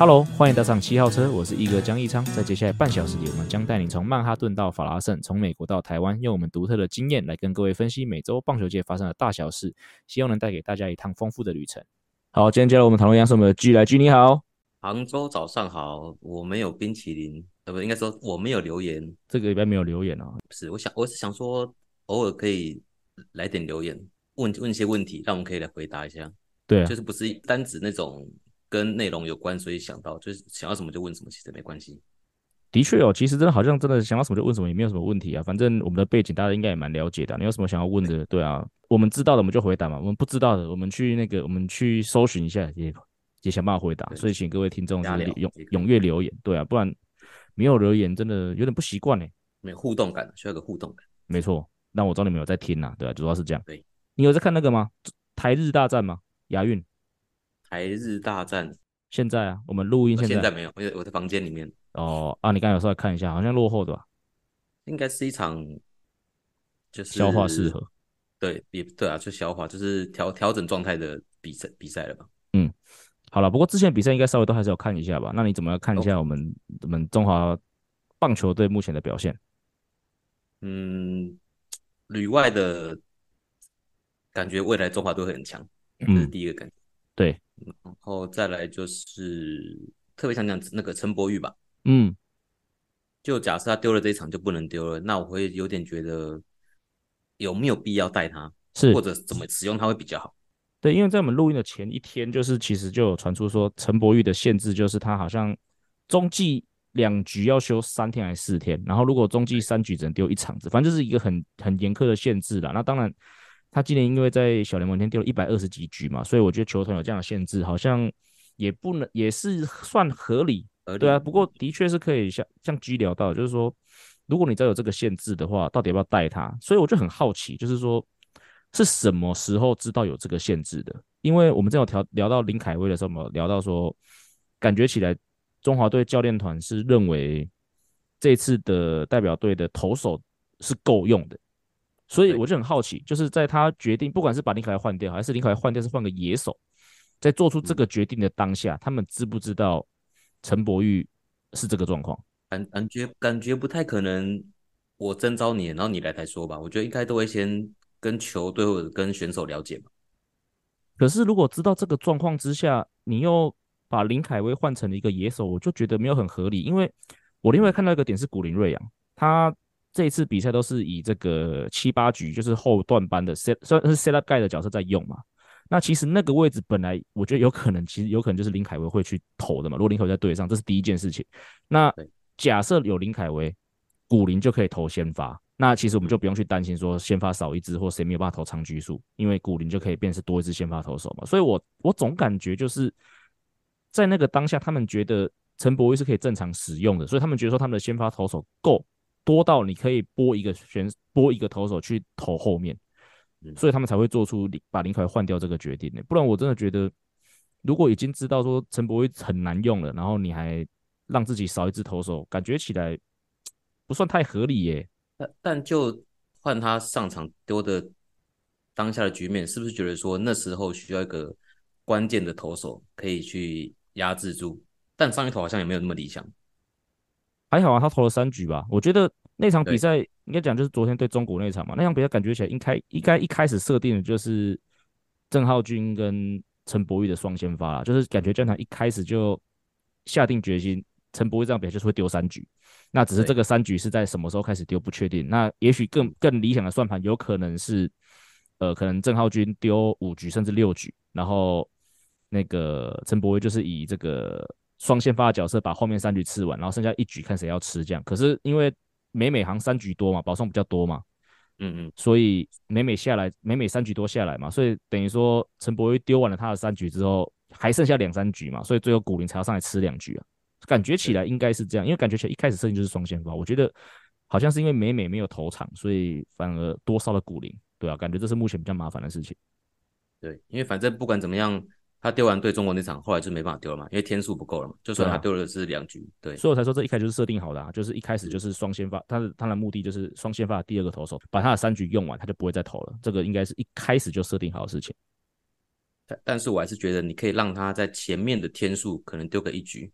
Hello，欢迎搭上七号车，我是一哥江一昌。在接下来半小时里，我们将带你从曼哈顿到法拉盛，从美国到台湾，用我们独特的经验来跟各位分析美洲棒球界发生的大小事，希望能带给大家一趟丰富的旅程。好，今天接下来我们讨论一我们的 G 来 G，你好，杭州早上好，我没有冰淇淋，呃，不，应该说我没有留言，这个礼拜没有留言哦。不是，我想我是想说，偶尔可以来点留言，问问一些问题，让我们可以来回答一下。对啊，就是不是单指那种。跟内容有关，所以想到就是想要什么就问什么，其实没关系。的确哦，其实真的好像真的想要什么就问什么，也没有什么问题啊。反正我们的背景大家应该也蛮了解的。你有什么想要问的？对啊，我们知道的我们就回答嘛，我们不知道的我们去那个我们去搜寻一下，也也想办法回答。所以请各位听众踊踊跃留言，对啊，不然没有留言真的有点不习惯呢。没有互动感，需要个互动感。没错，那我知道你们有在听呐，对啊，主要是这样。对，你有在看那个吗？台日大战吗？亚运？台日大战。现在啊，我们录音现在，现在没有，我在我在房间里面。哦啊，你刚才有时候来看一下，好像落后的吧？应该是一场，就是消化适合。对，也对啊，就消化，就是调调整状态的比赛比赛了吧？嗯，好了，不过之前比赛应该稍微都还是要看一下吧？那你怎么样看一下我们、哦、我们中华棒球队目前的表现？嗯，旅外的感觉，未来中华队会很强，这是第一个感觉。嗯、对。然后再来就是特别想讲那个陈柏宇吧，嗯，就假设他丢了这一场就不能丢了，那我会有点觉得有没有必要带他，是或者怎么使用他会比较好。对，因为在我们录音的前一天，就是其实就有传出说陈柏宇的限制就是他好像中继两局要休三天还是四天，然后如果中继三局只能丢一场子，反正就是一个很很严苛的限制啦。那当然。他今年因为在小联盟天丢了一百二十几局嘛，所以我觉得球团有这样的限制，好像也不能也是算合理，对啊。不过的确是可以像像 G 聊到，就是说，如果你再有这个限制的话，到底要不要带他？所以我就很好奇，就是说是什么时候知道有这个限制的？因为我们正有聊聊到林凯威的时候，我们聊到说，感觉起来中华队教练团是认为这次的代表队的投手是够用的。所以我就很好奇，就是在他决定，不管是把林凯威换掉，还是林凯威换掉是换个野手，在做出这个决定的当下，他们知不知道陈柏宇是这个状况？感感觉感觉不太可能，我征召你，然后你来才说吧。我觉得应该都会先跟球队或者跟选手了解嘛。可是如果知道这个状况之下，你又把林凯威换成了一个野手，我就觉得没有很合理。因为我另外看到一个点是古林瑞阳，他。这一次比赛都是以这个七八局，就是后段班的 set，算是 set up guy 的角色在用嘛。那其实那个位置本来我觉得有可能，其实有可能就是林凯威会去投的嘛。如果林凯威在队上，这是第一件事情。那假设有林凯威，古林就可以投先发。那其实我们就不用去担心说先发少一支或谁没有办法投长局数，因为古林就可以变成多一支先发投手嘛。所以我我总感觉就是在那个当下，他们觉得陈柏威是可以正常使用的，所以他们觉得说他们的先发投手够。多到你可以拨一个选拨一个投手去投后面，所以他们才会做出把林凯换掉这个决定的。不然我真的觉得，如果已经知道说陈柏宇很难用了，然后你还让自己少一只投手，感觉起来不算太合理耶。但但就换他上场丢的当下的局面，是不是觉得说那时候需要一个关键的投手可以去压制住？但上一投好像也没有那么理想。还好啊，他投了三局吧。我觉得那场比赛应该讲就是昨天对中国那场嘛。那场比赛感觉起来应该应该一开始设定的就是郑浩君跟陈柏宇的双先发啦，就是感觉这场一开始就下定决心，陈柏宇这样表现就是会丢三局。那只是这个三局是在什么时候开始丢不确定。那也许更更理想的算盘有可能是，呃，可能郑浩君丢五局甚至六局，然后那个陈柏宇就是以这个。双先发的角色把后面三局吃完，然后剩下一局看谁要吃这样。可是因为美美行三局多嘛，保送比较多嘛，嗯嗯，所以美美下来，美美三局多下来嘛，所以等于说陈柏宇丢完了他的三局之后，还剩下两三局嘛，所以最后古林才要上来吃两局啊。感觉起来应该是这样，因为感觉起来一开始设定就是双先发，我觉得好像是因为美美没有投场，所以反而多烧了古林，对啊，感觉这是目前比较麻烦的事情。对，因为反正不管怎么样，他丢完对中国那场，后来就没办法丢了嘛，因为天数不够了嘛。就算他丢的是两局，对，啊、对，所以我才说这一开始就是设定好的啊，就是一开始就是双先发，他的他的目的就是双先发的第二个投手把他的三局用完，他就不会再投了。这个应该是一开始就设定好的事情。但但是我还是觉得你可以让他在前面的天数可能丢个一局，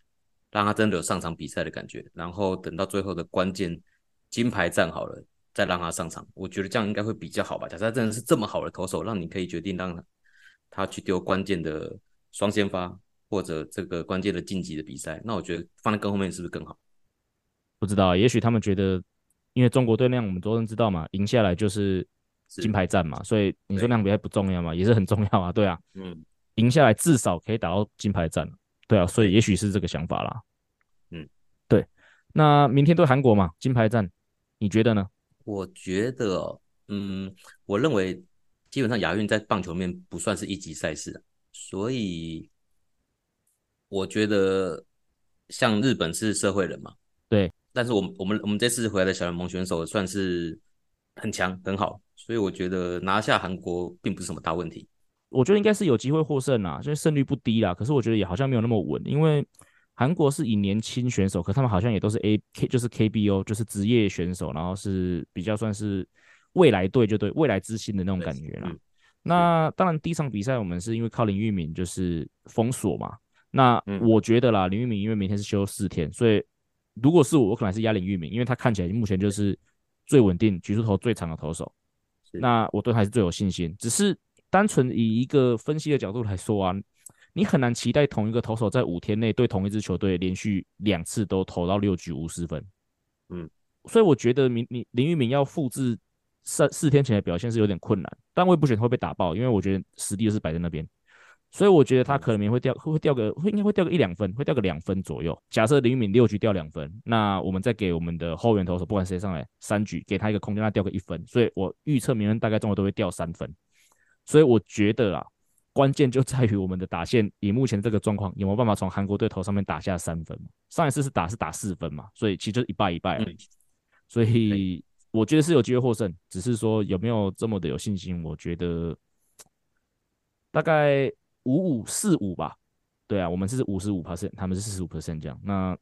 让他真的有上场比赛的感觉，然后等到最后的关键金牌战好了，再让他上场。我觉得这样应该会比较好吧。假设他真的是这么好的投手，让你可以决定让他他去丢关键的双先发或者这个关键的晋级的比赛，那我觉得放在更后面是不是更好？不知道，也许他们觉得，因为中国队那样，我们都能知道嘛，赢下来就是。金牌战嘛，所以你说那场比赛不重要嘛，也是很重要啊，对啊，嗯，赢下来至少可以打到金牌战，对啊，所以也许是这个想法啦，嗯，对，那明天对韩国嘛，金牌战，你觉得呢？我觉得，嗯，我认为基本上亚运在棒球面不算是一级赛事，所以我觉得像日本是社会人嘛，对，但是我们我们我们这次回来的小联盟选手算是很强很好。所以我觉得拿下韩国并不是什么大问题。我觉得应该是有机会获胜啦，因为胜率不低啦。可是我觉得也好像没有那么稳，因为韩国是以年轻选手，可他们好像也都是 A K，就是 KBO，就是职业选手，然后是比较算是未来队，就对未来之星的那种感觉啦。那当然第一场比赛我们是因为靠林玉敏就是封锁嘛。那我觉得啦，林玉敏因为明天是休四天，所以如果是我，我可能还是压林玉敏，因为他看起来目前就是最稳定、局数投最长的投手。那我对他还是最有信心，只是单纯以一个分析的角度来说啊，你很难期待同一个投手在五天内对同一支球队连续两次都投到六局无失分。嗯，所以我觉得明你林玉敏要复制四四天前的表现是有点困难，但我也不选会被打爆，因为我觉得实力就是摆在那边。所以我觉得他可能会掉，会会掉个，会应该会掉个一两分，会掉个两分左右。假设林玉敏六局掉两分，那我们再给我们的后援投手，不管谁上来三局，给他一个空间，他掉个一分。所以我预测明天大概中国都会掉三分。所以我觉得啊，关键就在于我们的打线，以目前这个状况，有没有办法从韩国队头上面打下三分？上一次是打是打四分嘛，所以其实就是一败一败而已。所以我觉得是有机会获胜，只是说有没有这么的有信心？我觉得大概。五五四五吧，对啊，我们是五十五 percent，他们是四十五 percent 这样。那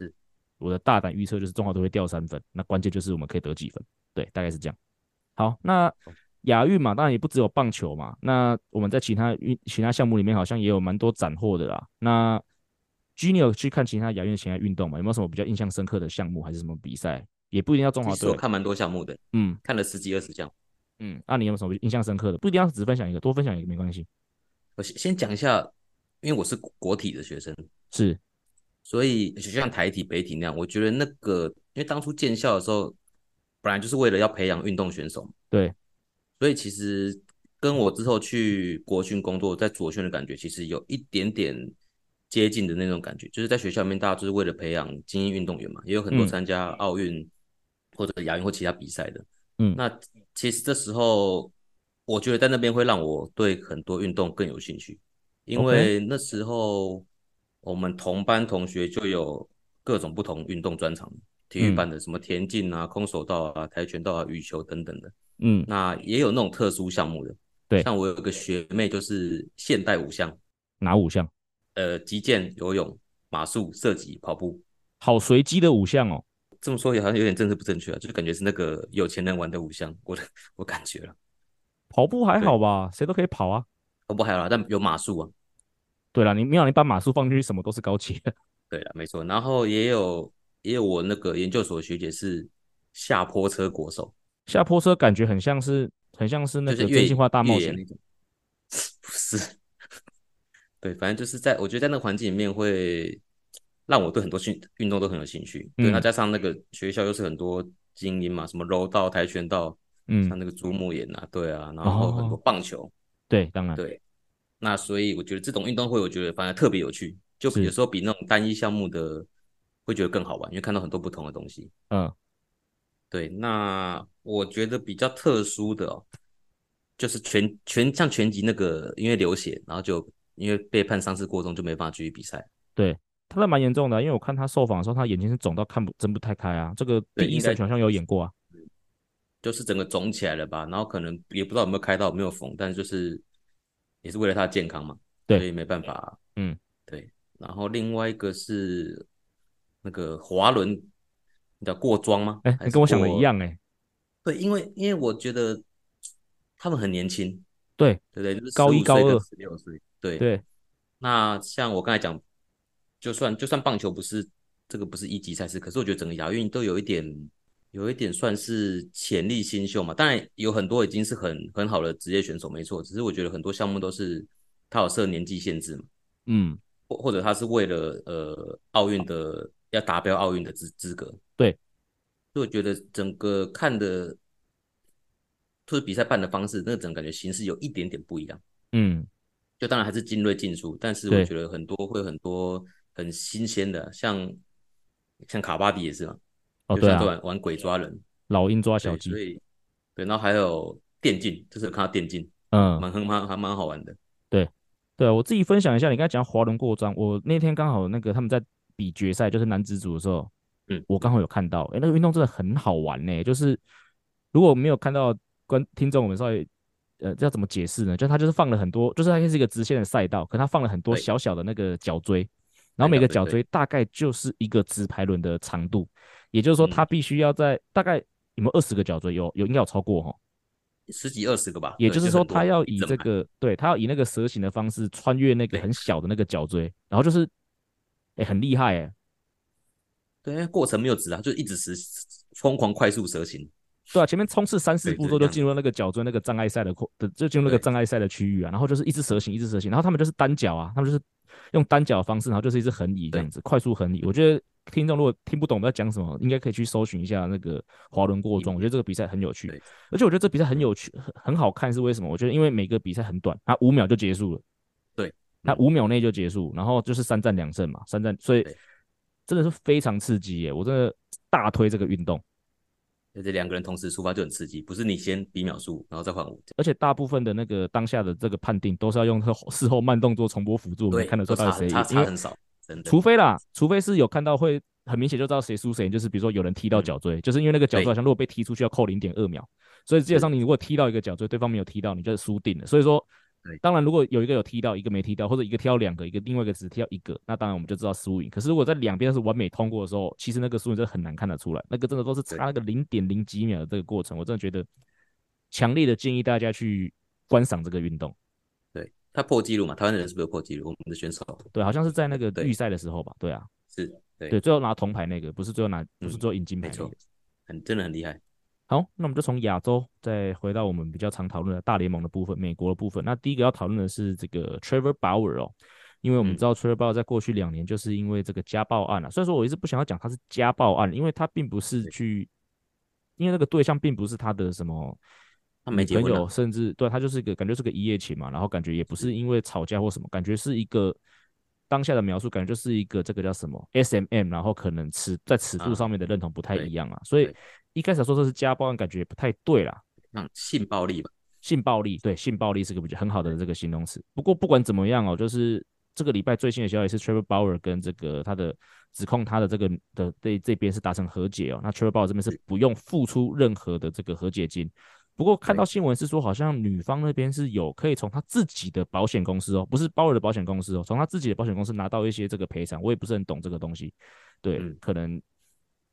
我的大胆预测就是中华都会掉三分，那关键就是我们可以得几分，对，大概是这样。好，那亚运嘛，当然也不只有棒球嘛，那我们在其他运其他项目里面好像也有蛮多斩获的啦。那 Gene 去看其他亚运其他运动嘛，有没有什么比较印象深刻的项目，还是什么比赛？也不一定要中华队。我看蛮多项目的，嗯，看了十几二十项，嗯，那你有什么印象深刻的？不一定要只分享一个，多分享一个没关系。我先先讲一下，因为我是国体的学生，是，所以就像台体、北体那样，我觉得那个，因为当初建校的时候，本来就是为了要培养运动选手，对，所以其实跟我之后去国训工作，在左训的感觉，其实有一点点接近的那种感觉，就是在学校里面，大家就是为了培养精英运动员嘛，也有很多参加奥运或者亚运或其他比赛的，嗯，那其实这时候。我觉得在那边会让我对很多运动更有兴趣，因为那时候我们同班同学就有各种不同运动专长，体育班的什么田径啊、空手道啊、跆拳道啊、羽球等等的，嗯，那也有那种特殊项目的，对，像我有个学妹就是现代五项，哪五项？呃，击剑、游泳、马术、射击、跑步，好随机的五项哦。这么说也好像有点政治不正确啊，就是感觉是那个有钱人玩的五项，我我感觉了。跑步还好吧，谁都可以跑啊。跑步还好啦，但有马术啊。对了，你没有你把马术放进去，什么都是高级的。对了，没错。然后也有也有我那个研究所学姐是下坡车国手。下坡车感觉很像是很像是那个真心话大冒险那种。不是。对，反正就是在我觉得在那个环境里面会让我对很多训运动都很有兴趣。对，那加上那个学校又是很多精英嘛，什么柔道、跆拳道。嗯，像那个珠穆眼啊，对啊，然后很多棒球，哦、对，当然对。那所以我觉得这种运动会，我觉得反而特别有趣，就有时候比那种单一项目的会觉得更好玩，因为看到很多不同的东西。嗯，对。那我觉得比较特殊的哦，就是拳拳像拳击那个，因为流血，然后就因为被判伤势过重，就没办法继续比赛。对，他那蛮严重的，因为我看他受访的时候，他眼睛是肿到看不睁不太开啊。这个第一神好像有演过啊。就是整个肿起来了吧，然后可能也不知道有没有开到，有没有缝，但是就是也是为了他的健康嘛，对，所以没办法，嗯，对。然后另外一个是那个滑轮，你叫过桩吗？哎，你跟我想的一样哎、欸。对，因为因为我觉得他们很年轻，对对对，就是高一高二十六岁，对对。那像我刚才讲，就算就算棒球不是这个不是一级赛事，可是我觉得整个亚运都有一点。有一点算是潜力新秀嘛，当然有很多已经是很很好的职业选手，没错。只是我觉得很多项目都是他有设年纪限制嘛，嗯，或或者他是为了呃奥运的要达标奥运的资资格，对。所以我觉得整个看的，就是比赛办的方式，那整个感觉形式有一点点不一样，嗯。就当然还是精锐尽出，但是我觉得很多会有很多很新鲜的，像像卡巴迪也是嘛。哦，对啊，玩玩鬼抓人，老鹰抓小鸡，对，对，然后还有电竞，就是看到电竞，嗯，蛮很蛮还蛮好玩的，对，对，我自己分享一下，你刚才讲滑轮过桩，我那天刚好那个他们在比决赛，就是男子组的时候，嗯，我刚好有看到，哎，那个运动真的很好玩呢，就是如果没有看到观听众，我们稍微呃，这要怎么解释呢？就他就是放了很多，就是它是一个直线的赛道，可他放了很多小小的那个角锥，然后每个角锥大概就是一个直排轮的长度。也就是说，它必须要在大概有没有二十个角锥？有有应该有超过哈，十几二十个吧。也就是说，它要以这个对它要以那个蛇形的方式穿越那个很小的那个角锥，然后就是哎很厉害哎。对，过程没有直啊，就一直是疯狂快速蛇形。对啊，前面冲刺三四步之后就进入那个角锥那个障碍赛的的就进入那个障碍赛的区域啊，然后就是一只蛇形一只蛇形，然后他们就是单脚啊，他们就是用单脚的方式，然后就是一只横移这样子，快速横移。我觉得。听众如果听不懂我们在讲什么，应该可以去搜寻一下那个滑轮过庄。我觉得这个比赛很有趣，而且我觉得这比赛很有趣，很很好看。是为什么？我觉得因为每个比赛很短，它五秒就结束了。对，它五秒内就结束，然后就是三战两胜嘛，三战，所以真的是非常刺激耶！我真的大推这个运动。而且两个人同时出发就很刺激，不是你先比秒数，然后再换我。而且大部分的那个当下的这个判定都是要用 事后慢动作重播辅助，我们看得出到底谁赢，差差很少。除非啦，除非是有看到会很明显就知道谁输谁赢，就是比如说有人踢到脚锥，嗯、就是因为那个脚锥好像如果被踢出去要扣零点二秒，所以基本上你如果踢到一个脚锥，对方没有踢到，你就输定了。所以说，当然如果有一个有踢到，一个没踢到，或者一个踢到两个，一个另外一个只踢到一个，那当然我们就知道输赢。可是如果在两边都是完美通过的时候，其实那个输赢真的很难看得出来，那个真的都是差那个零点零几秒的这个过程，我真的觉得强烈的建议大家去观赏这个运动。对他破纪录嘛？台湾的人是不是有破纪录？我们的选手对，好像是在那个预赛的时候吧？对，啊，是对，对，最后拿铜牌那个，不是最后拿，不是最后赢金牌那个，嗯、很真的很厉害。好，那我们就从亚洲再回到我们比较常讨论的大联盟的部分，美国的部分。那第一个要讨论的是这个 Trevor Bauer 哦，因为我们知道 Trevor Bauer 在过去两年就是因为这个家暴案啊，虽然说我一直不想要讲他是家暴案，因为他并不是去，因为那个对象并不是他的什么。他没结婚，有甚至对他就是一个感觉是个一夜情嘛，然后感觉也不是。因为吵架或什么，感觉是一个当下的描述，感觉就是一个这个叫什么 SMM，然后可能尺在尺度上面的认同不太一样啊，所以一开始说这是家暴案，感觉也不太对啦。嗯，性暴力吧，性暴力，对，性暴力是个比较很好的这个形容词。不过不管怎么样哦，就是这个礼拜最新的消息是 Trevor Bauer 跟这个他的指控他的这个的这这边是达成和解哦，那 Trevor Bauer 这边是不用付出任何的这个和解金。不过看到新闻是说，好像女方那边是有可以从她自己的保险公司哦，不是鲍尔的保险公司哦，从她自己的保险公司拿到一些这个赔偿。我也不是很懂这个东西，对，嗯、可能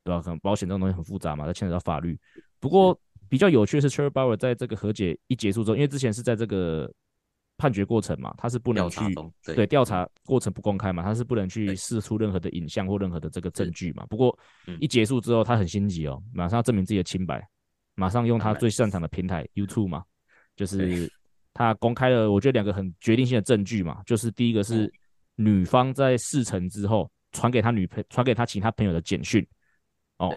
对吧？可能保险这种东西很复杂嘛，它牵扯到法律。不过比较有趣的是，Trevor Bauer 在这个和解一结束之后，因为之前是在这个判决过程嘛，他是不能去对调查过程不公开嘛，他是不能去释出任何的影像或任何的这个证据嘛。不过一结束之后，他很心急哦，马上要证明自己的清白。马上用他最擅长的平台 YouTube 嘛，就是 他公开了，我觉得两个很决定性的证据嘛，就是第一个是女方在事成之后传给他女朋传给他其他朋友的简讯，哦，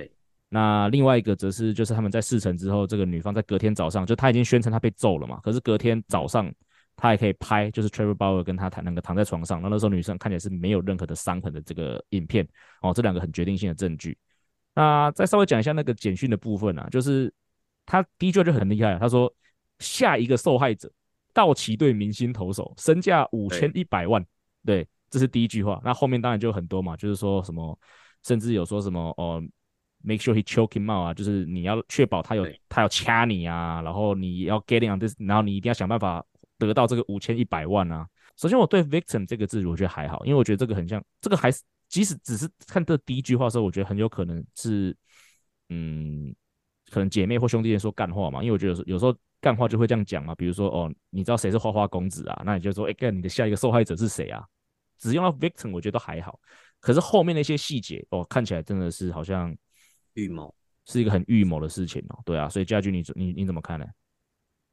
那另外一个则是就是他们在事成之后，这个女方在隔天早上就她已经宣称她被揍了嘛，可是隔天早上她还可以拍，就是 Trevor Bauer 跟她谈那个躺在床上，那那时候女生看起来是没有任何的伤痕的这个影片，哦，这两个很决定性的证据。那再稍微讲一下那个简讯的部分啊，就是。他第一句就很厉害，他说下一个受害者道奇队明星投手身价五千一百万，对，对，这是第一句话。那后面当然就很多嘛，就是说什么，甚至有说什么哦，make sure he choke him out 啊，就是你要确保他有他要掐你啊，然后你要 getting on this，然后你一定要想办法得到这个五千一百万啊。首先，我对 victim 这个字我觉得还好，因为我觉得这个很像，这个还是即使只是看这第一句话的时候，我觉得很有可能是，嗯，可能姐妹或兄弟间说干话嘛，因为我觉得有时候干话就会这样讲嘛，比如说哦，你知道谁是花花公子啊？那你就说，哎，干你的下一个受害者是谁啊？只用到 victim，我觉得都还好，可是后面那些细节哦，看起来真的是好像预谋，是一个很预谋的事情哦。对啊，所以家駒你你你怎么看呢？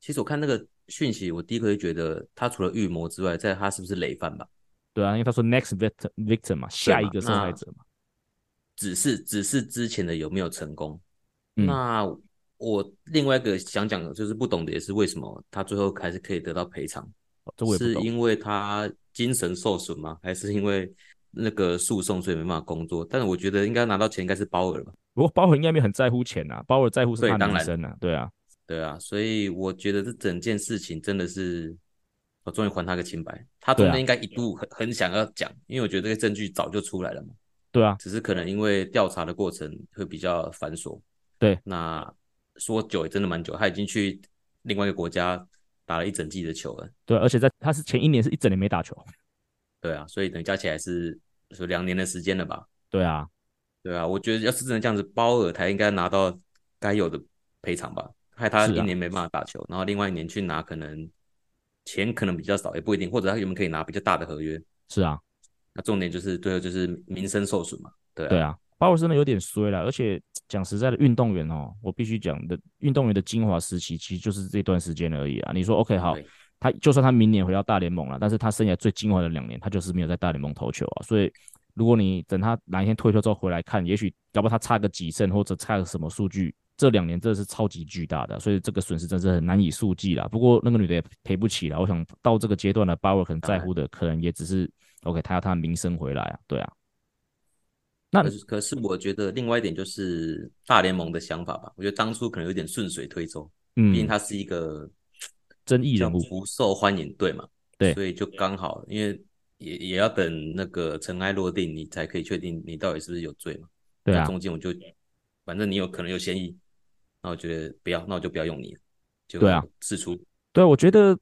其实我看那个。讯息，我第一个就觉得他除了预谋之外，在他是不是累犯吧？对啊，因为他说 next victim victim 嘛，下一个受害者嘛。只是只是之前的有没有成功？嗯、那我另外一个想讲的就是不懂的也是为什么他最后还是可以得到赔偿？哦、是因为他精神受损吗？还是因为那个诉讼所以没办法工作？但是我觉得应该拿到钱应该是鲍尔吧？不过鲍尔应该没很在乎钱啊，鲍尔在乎是他名声啊，对啊。对啊，所以我觉得这整件事情真的是，我终于还他个清白。他中间应该一度很很想要讲，因为我觉得这个证据早就出来了嘛。对啊，只是可能因为调查的过程会比较繁琐。对，那说久也真的蛮久，他已经去另外一个国家打了一整季的球了。对，而且在他是前一年是一整年没打球。对啊，所以等于加起来是说两年的时间了吧？对啊，对啊，我觉得要是真的这样子，包尔才应该拿到该有的赔偿吧。害他一年没办法打球，啊、然后另外一年去拿，可能钱可能比较少，也不一定，或者他有没有可以拿比较大的合约？是啊，那重点就是最后就是名声受损嘛。对啊，对啊，鲍尔真的有点衰了，而且讲实在的，运动员哦，我必须讲的，运动员的精华时期其实就是这段时间而已啊。你说 OK 好，他就算他明年回到大联盟了，但是他生涯最精华的两年，他就是没有在大联盟投球啊。所以如果你等他哪一天退休之后回来看，也许要不他差个几胜或者差个什么数据。这两年真的是超级巨大的，所以这个损失真是很难以数计啦。不过那个女的也赔不起了。我想到这个阶段的巴尔可能在乎的可能也只是 OK，他要他的名声回来啊，对啊。那可是我觉得另外一点就是大联盟的想法吧。我觉得当初可能有点顺水推舟，嗯，毕竟他是一个争议人物，不受欢迎，对嘛？对，所以就刚好，因为也也要等那个尘埃落定，你才可以确定你到底是不是有罪嘛。对啊，中间我就反正你有可能有嫌疑。那我觉得不要，那我就不要用你了。就对啊，释出。对，我觉得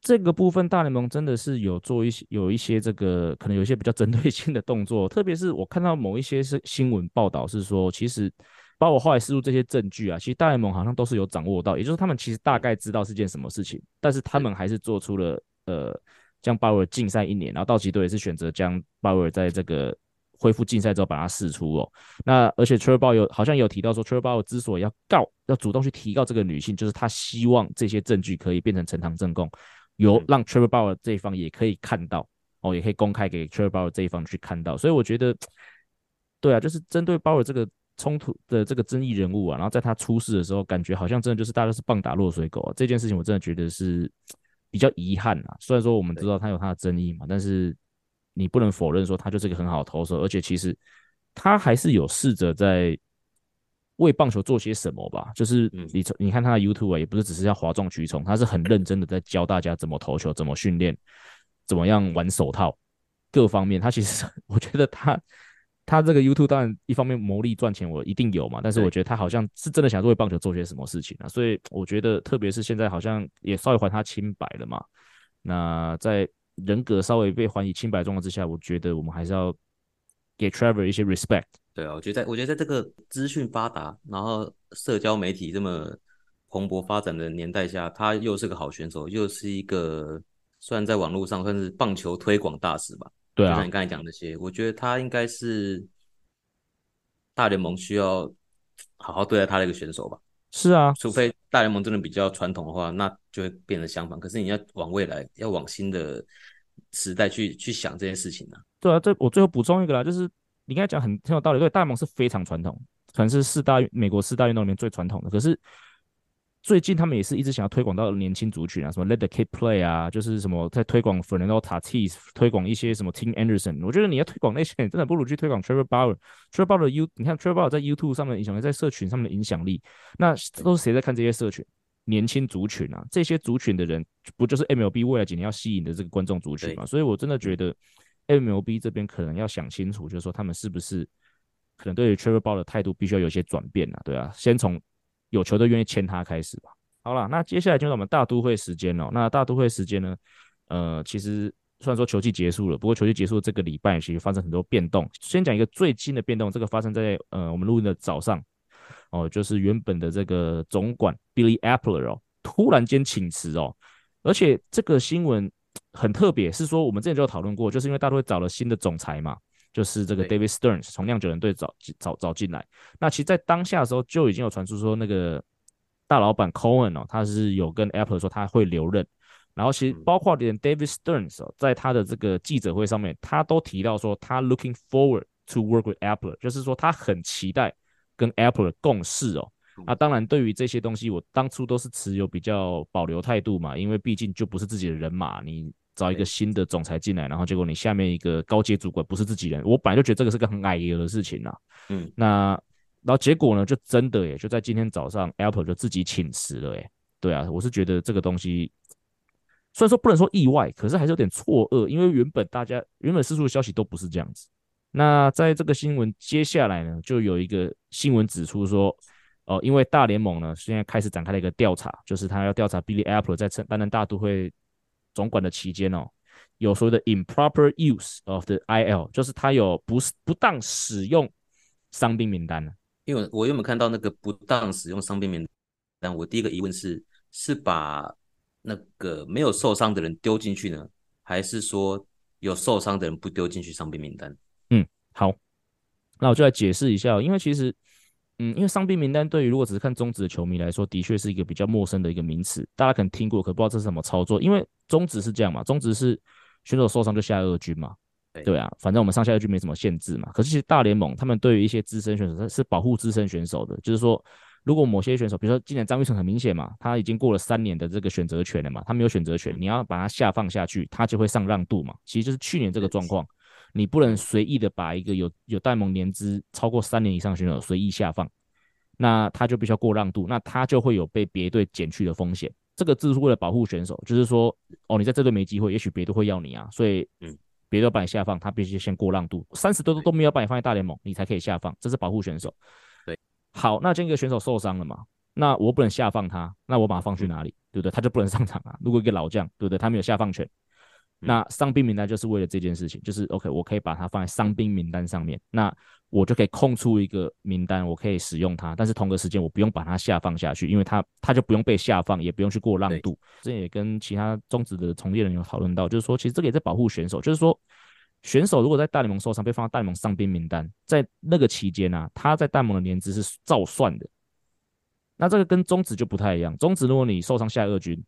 这个部分大联盟真的是有做一些，有一些这个可能有一些比较针对性的动作。特别是我看到某一些是新闻报道是说，其实包括后来输入这些证据啊，其实大联盟好像都是有掌握到，也就是他们其实大概知道是件什么事情，但是他们还是做出了呃将鲍尔禁赛一年，然后道奇队也是选择将鲍尔在这个。恢复禁赛之后把他释出哦，那而且 Trevor Bauer 有好像有提到说 Trevor Bauer 之所以要告，要主动去提告这个女性，就是他希望这些证据可以变成呈堂证供，由让 Trevor Bauer 这一方也可以看到哦，也可以公开给 Trevor Bauer 这一方去看到。所以我觉得，对啊，就是针对鲍尔这个冲突的这个争议人物啊，然后在他出事的时候，感觉好像真的就是大家是棒打落水狗啊。这件事情我真的觉得是比较遗憾啊。虽然说我们知道他有他的争议嘛，但是。你不能否认说他就是一个很好的投手，而且其实他还是有试着在为棒球做些什么吧。就是你你看他的 YouTube 啊，也不是只是要哗众取宠，他是很认真的在教大家怎么投球、怎么训练、怎么样玩手套，各方面。他其实 我觉得他他这个 YouTube 当然一方面牟利赚钱，我一定有嘛。但是我觉得他好像是真的想为棒球做些什么事情啊。所以我觉得，特别是现在好像也稍微还他清白了嘛。那在人格稍微被还以清白状况之下，我觉得我们还是要给 Trevor 一些 respect。对啊，我觉得在我觉得在这个资讯发达，然后社交媒体这么蓬勃发展的年代下，他又是个好选手，又是一个虽然在网络上算是棒球推广大使吧。对啊，就像你刚才讲那些，我觉得他应该是大联盟需要好好对待他的一个选手吧。是啊，除非大联盟真的比较传统的话，那就会变得相反。可是你要往未来，要往新的时代去去想这件事情呢、啊？对啊，这我最后补充一个啦，就是你刚才讲很很有道理。对，大联盟是非常传统，可能是四大美国四大运动里面最传统的。可是最近他们也是一直想要推广到年轻族群啊，什么 Let the Kid Play 啊，就是什么在推广 Fernando Tatis，推广一些什么 Tim Anderson。我觉得你要推广那些，真的不如去推广 Trevor Bauer。Trevor Bauer 的 U，你看 Trevor Bauer 在 YouTube 上面的影响力，在社群上面的影响力，那都是谁在看这些社群？年轻族群啊，这些族群的人，不就是 MLB 未来几年要吸引的这个观众族群嘛？所以我真的觉得 MLB 这边可能要想清楚，就是说他们是不是可能对于 Trevor Bauer 的态度必须要有些转变啊？对啊，先从有球队愿意签他开始吧。好了，那接下来就是我们大都会时间哦。那大都会时间呢？呃，其实虽然说球季结束了，不过球季结束这个礼拜其实发生很多变动。先讲一个最近的变动，这个发生在呃我们录音的早上哦，就是原本的这个总管 Billy Apple 哦，突然间请辞哦，而且这个新闻很特别，是说我们之前就有讨论过，就是因为大都会找了新的总裁嘛，就是这个 David Stearns 从酿酒人队找找找进来。那其实，在当下的时候就已经有传出说那个。大老板 Cohen 哦，他是有跟 Apple 说他会留任，然后其实包括连 David Stearns 哦，在他的这个记者会上面，他都提到说他 looking forward to work with Apple，就是说他很期待跟 Apple 的共事哦。那当然，对于这些东西，我当初都是持有比较保留态度嘛，因为毕竟就不是自己的人马，你找一个新的总裁进来，然后结果你下面一个高阶主管不是自己人，我本来就觉得这个是个很矮油的事情呐。嗯，那。然后结果呢，就真的耶，就在今天早上，Apple 就自己请辞了，哎，对啊，我是觉得这个东西虽然说不能说意外，可是还是有点错愕，因为原本大家原本四处的消息都不是这样子。那在这个新闻接下来呢，就有一个新闻指出说，哦、呃，因为大联盟呢现在开始展开了一个调查，就是他要调查 Billy Apple 在担任大都会总管的期间哦，有所谓的 improper use of the IL，就是他有不是不当使用伤兵名单呢。因为我有没有看到那个不当使用伤兵名单？我第一个疑问是：是把那个没有受伤的人丢进去呢，还是说有受伤的人不丢进去伤兵名单？嗯，好，那我就来解释一下。因为其实，嗯，因为伤病名单对于如果只是看中职的球迷来说，的确是一个比较陌生的一个名词，大家可能听过，可不知道这是什么操作。因为中职是这样嘛，中职是选手受伤就下二军嘛。对啊，反正我们上下二军没什么限制嘛。可是其实大联盟他们对于一些资深选手，他是保护资深选手的。就是说，如果某些选手，比如说今年张玉成很明显嘛，他已经过了三年的这个选择权了嘛，他没有选择权，你要把他下放下去，他就会上让渡嘛。其实就是去年这个状况，你不能随意的把一个有有大联盟年资超过三年以上的选手随意下放，那他就必须要过让渡，那他就会有被别队减去的风险。这个只是为了保护选手，就是说，哦，你在这队没机会，也许别队会要你啊，所以嗯。别队把你下放，他必须先过让渡，三十多都都没有把你放在大联盟，你才可以下放，这是保护选手。对，好，那这个选手受伤了嘛？那我不能下放他，那我把他放去哪里？对不对？他就不能上场啊。如果一个老将，对不对？他没有下放权，那伤兵名单就是为了这件事情，就是 OK，我可以把它放在伤兵名单上面，那我就可以空出一个名单，我可以使用它，但是同个时间我不用把它下放下去，因为它它就不用被下放，也不用去过让渡。这也跟其他中职的从业人员讨论到，就是说其实这个也在保护选手，就是说选手如果在大联盟受伤被放到大联盟伤兵名单，在那个期间呢、啊，他在大联盟的年资是照算的。那这个跟中职就不太一样，中职如果你受伤下二军，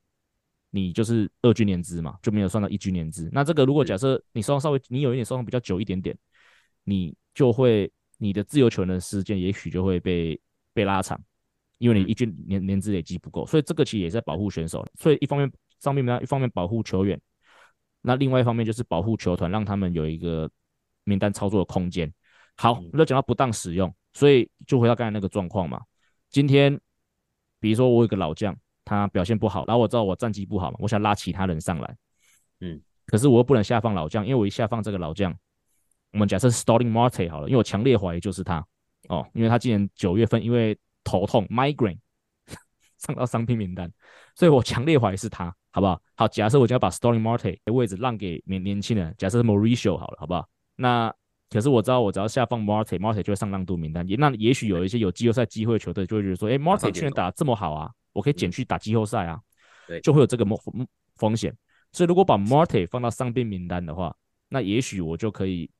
你就是二军年资嘛，就没有算到一军年资。那这个如果假设你受伤稍微你有一点受伤比较久一点点，你就会你的自由球员的时间也许就会被被拉长，因为你一军年年资累积不够，所以这个其实也在保护选手。所以一方面伤兵名单，一方面保护球员，那另外一方面就是保护球团，让他们有一个名单操作的空间。好，那讲到不当使用，所以就回到刚才那个状况嘛。今天比如说我有个老将，他表现不好，然后我知道我战绩不好嘛，我想拉其他人上来，嗯，可是我又不能下放老将，因为我一下放这个老将。我们假设 Starling Marte 好了，因为我强烈怀疑就是他哦，因为他今年九月份因为头痛 migraine 上到伤病名单，所以我强烈怀疑是他，好不好？好，假设我就要把 Starling Marte 的位置让给年年轻人，假设是 Mauricio 好了，好不好？那可是我知道，我只要下放 Marte，Marte 就会上让渡名单，也那也许有一些有季后赛机会的球队就会觉得说，哎，Marte 去年打这么好啊，我可以减去打季后赛啊，对，就会有这个风风险。所以如果把 Marte 放到伤病名单的话，那也许我就可以。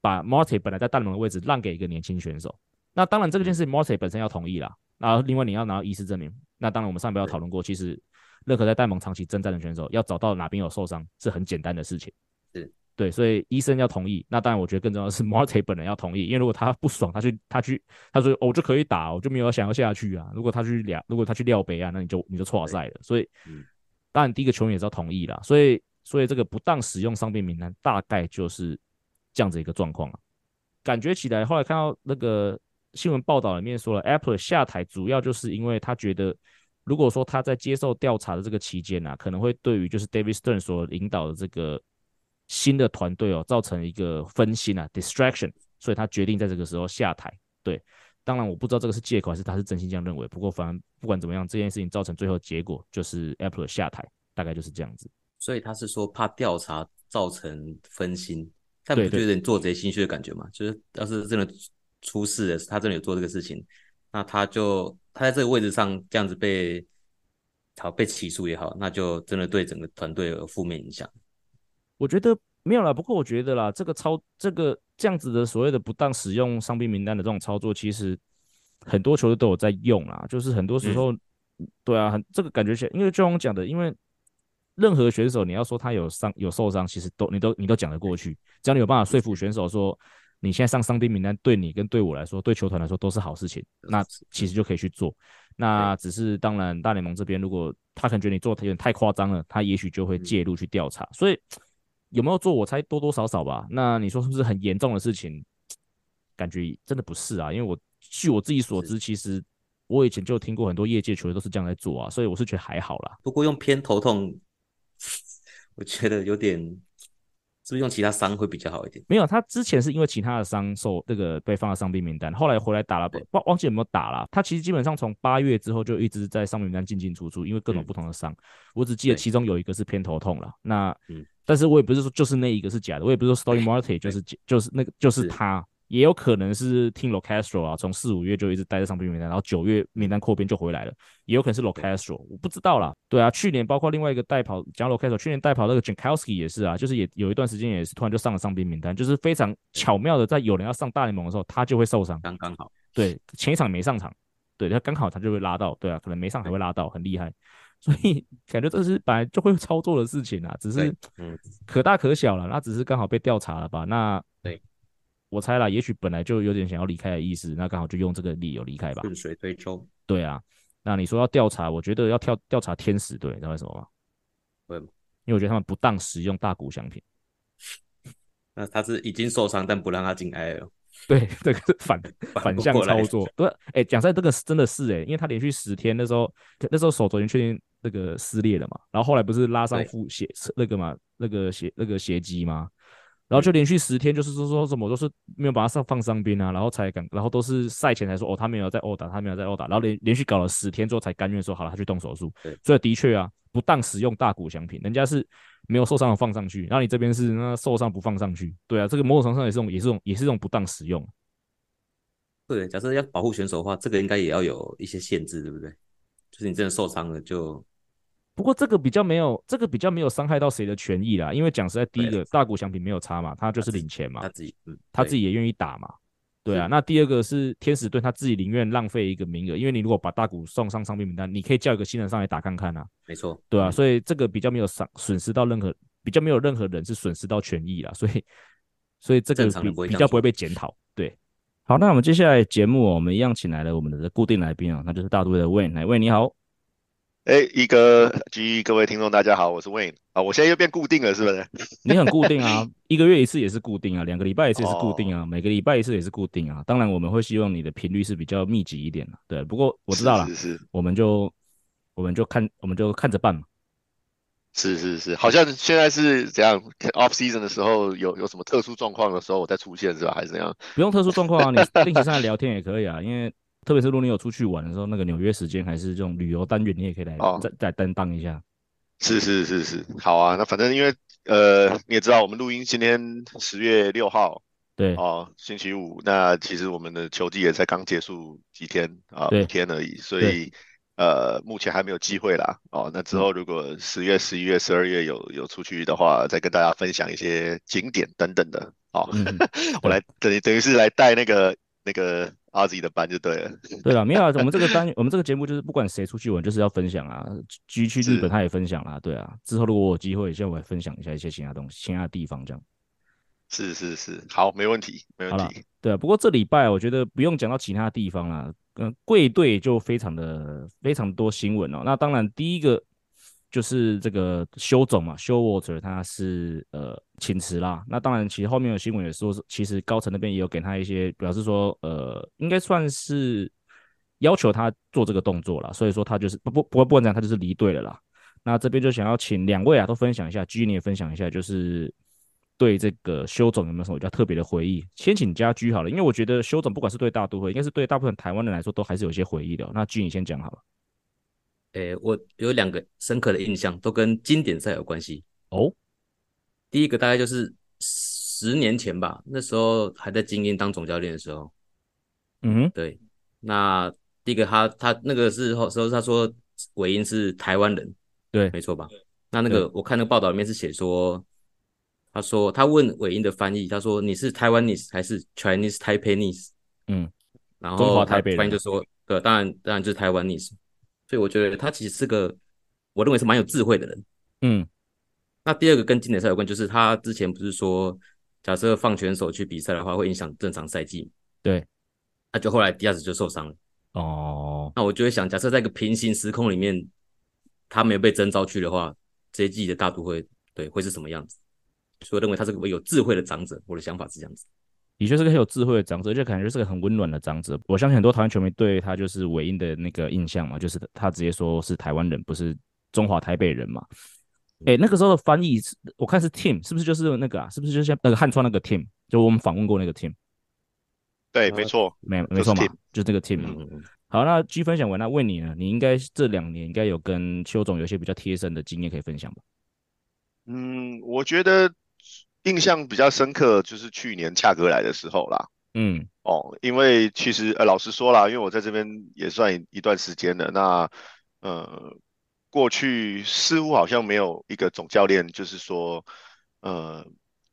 把 Marte 本来在大联盟的位置让给一个年轻选手，那当然这个件事 Marte 本身要同意啦。然后另外你要拿到医师证明，那当然我们上边要讨论过，其实任何在大联盟长期征战的选手要找到哪边有受伤是很简单的事情。是对，所以医生要同意。那当然我觉得更重要的是 Marte 本人要同意，因为如果他不爽，他去他去他说我就可以打，我就没有想要下去啊。如果他去撂，如果他去撂杯啊，那你就你就错赛了。所以，当然第一个球员也是要同意啦。所以所以这个不当使用伤病名单大概就是。这样子一个状况啊，感觉起来，后来看到那个新闻报道里面说了，Apple 下台主要就是因为他觉得，如果说他在接受调查的这个期间啊，可能会对于就是 David Stern 所领导的这个新的团队哦，造成一个分心啊，distraction，所以他决定在这个时候下台。对，当然我不知道这个是借口还是他是真心这样认为。不过反正不管怎么样，这件事情造成最后结果就是 Apple 下台，大概就是这样子。所以他是说怕调查造成分心，但不觉得你做贼心虚的感觉吗？就是要是真的出事了，他真的有做这个事情，那他就他在这个位置上这样子被好被起诉也好，那就真的对整个团队有负面影响。我觉得没有啦，不过我觉得啦，这个操这个这样子的所谓的不当使用伤兵名单的这种操作，其实很多球队都有在用啦。就是很多时候，嗯、对啊，很这个感觉起来，因为就像我讲的，因为任何选手你要说他有伤有受伤，其实都你都你都讲得过去，只要你有办法说服选手说你现在上伤兵名单，对你跟对我来说，对球团来说都是好事情，那其实就可以去做。那只是当然，大联盟这边如果他可能觉得你做的有点太夸张了，他也许就会介入去调查，所以。有没有做？我猜多多少少吧。那你说是不是很严重的事情？感觉真的不是啊，因为我据我自己所知，其实我以前就听过很多业界球员都是这样在做啊，所以我是觉得还好啦。不过用偏头痛，我觉得有点，是不是用其他伤会比较好一点？没有，他之前是因为其他的伤受这个被放在伤病名单，后来回来打了，忘忘记有没有打了。他其实基本上从八月之后就一直在伤病名单进进出出，因为各种不同的伤。嗯、我只记得其中有一个是偏头痛了。那嗯。但是我也不是说就是那一个是假的，我也不是说 Starling Marte 就是就是那个就是他，也有可能是听 Locastro 啊，从四五月就一直待在伤兵名单，然后九月名单扩编就回来了，也有可能是 Locastro，我不知道啦。对啊，去年包括另外一个代跑讲 Locastro，去年代跑那个 Jankowski 也是啊，就是也有一段时间也是突然就上了伤兵名单，就是非常巧妙的在有人要上大联盟的时候，他就会受伤，刚刚好。对，前一场没上场，对他刚好他就会拉到，对啊，可能没上还会拉到，很厉害。所以感觉这是本来就会操作的事情啊，只是嗯可大可小了，那只是刚好被调查了吧？那对，我猜啦，也许本来就有点想要离开的意思，那刚好就用这个理由离开吧。顺水推舟。对啊，那你说要调查，我觉得要调调查天使队，你知道为什么吗？为什么？因为我觉得他们不当使用大谷翔平。那他是已经受伤，但不让他进 IL。对，这个反反向操作。对，哎，讲实在，这个是真的是哎，因为他连续十天那时候，那时候手肘已经确定。那个撕裂了嘛，然后后来不是拉伤腹血那个嘛，那个血那个血肌嘛，然后就连续十天就是说说什么都是没有把他上放伤兵啊，然后才敢，然后都是赛前才说哦他没有在殴打，他没有在殴打，然后连连续搞了十天之后才甘愿说好了他去动手术。对，所以的确啊，不当使用大骨奖品，人家是没有受伤的放上去，然后你这边是那受伤不放上去，对啊，这个某种程度上也是种也是种也是种不当使用。对，假设要保护选手的话，这个应该也要有一些限制，对不对？就是你真的受伤了就。不过这个比较没有，这个比较没有伤害到谁的权益啦，因为讲实在，第一个大谷翔平没有差嘛，他就是领钱嘛，他自己，嗯，他自己也愿意打嘛，对啊。那第二个是天使队，他自己宁愿浪费一个名额，因为你如果把大谷送上伤病名单，你可以叫一个新人上来打看看啊，没错，对啊，所以这个比较没有伤损失到任何，比较没有任何人是损失到权益啦，所以所以这个比比较不会被检讨，对。好，那我们接下来节目，我们一样请来了我们的固定来宾啊，那就是大都会的 Wayne，来，Wayne 你好。哎，一哥，G，各位听众，大家好，我是 Wayne 啊，我现在又变固定了，是不是？你很固定啊，一个月一次也是固定啊，两个礼拜一次也是固定啊，每个礼拜一次也是固定啊。当然，我们会希望你的频率是比较密集一点的，对。不过我知道了，是是，我们就我们就看我们就看着办嘛。是是是，好像现在是怎样？Off season 的时候有有什么特殊状况的时候我再出现是吧？还是怎样？不用特殊状况啊，你定期上来聊天也可以啊，因为。特别是如果你有出去玩的时候，那个纽约时间还是这种旅游单元，你也可以来哦再再担当一下。是是是是，好啊。那反正因为呃你也知道，我们录音今天十月六号，对哦，星期五。那其实我们的球季也才刚结束几天啊，五天而已，所以呃目前还没有机会啦。哦，那之后如果十月、十一月、十二月有有出去的话，再跟大家分享一些景点等等的。哦，嗯、我来等于等于是来带那个那个。阿 Z 的班就对了，对了，没有啊，我们这个单，我们这个节目就是不管谁出去玩，就是要分享啊。G 去日本他也分享啦，对啊。之后如果我有机会，现在我也分享一下一些其他东西、其他地方这样。是是是，好，没问题，没问题。对啊，不过这礼拜我觉得不用讲到其他地方啦，嗯，贵队就非常的非常多新闻哦。那当然第一个。就是这个修总嘛修 water 他是呃请辞啦。那当然，其实后面的新闻也说，其实高层那边也有给他一些表示说，呃，应该算是要求他做这个动作了。所以说他就是不不不不管怎样，他就是离队了啦。那这边就想要请两位啊都分享一下，G 你也分享一下，就是对这个修总有没有什么比较特别的回忆？先请家居好了，因为我觉得修总不管是对大都会，应该是对大部分台湾人来说都还是有些回忆的。那駒你先讲好了。诶，我有两个深刻的印象，都跟经典赛有关系哦。第一个大概就是十年前吧，那时候还在精英当总教练的时候。嗯，对。那第一个他他那个时候时候他说韦因是台湾人，对，没错吧？那那个我看那个报道里面是写说，他说他问韦因的翻译，他说你是台湾 nese 还是 Chinese Taipeiese？嗯，然后他翻译就说，对，当然当然就是台湾 nese。所以我觉得他其实是个，我认为是蛮有智慧的人。嗯，那第二个跟经典赛有关，就是他之前不是说，假设放选手去比赛的话，会影响正常赛季。对，那就后来第二次就受伤了。哦，那我就会想，假设在一个平行时空里面，他没有被征召去的话，这一季的大都会对会是什么样子？所以我认为他是个有智慧的长者。我的想法是这样子。的确是个很有智慧的长者，而且感觉是个很温暖的长者。我相信很多台湾球迷对他就是韦因的那个印象嘛，就是他直接说是台湾人，不是中华台北人嘛。哎、欸，那个时候的翻译，我看是 Tim，是不是就是那个啊？是不是就像那个汉川那个 Tim？就我们访问过那个 Tim。对，没错，没没错嘛，就是那个 Tim。嗯、好，那 G 分享完，那问你呢？你应该这两年应该有跟邱总有一些比较贴身的经验可以分享吧？嗯，我觉得。印象比较深刻就是去年恰哥来的时候啦，嗯，哦，因为其实呃老实说啦，因为我在这边也算一一段时间了，那呃过去似乎好像没有一个总教练就是说呃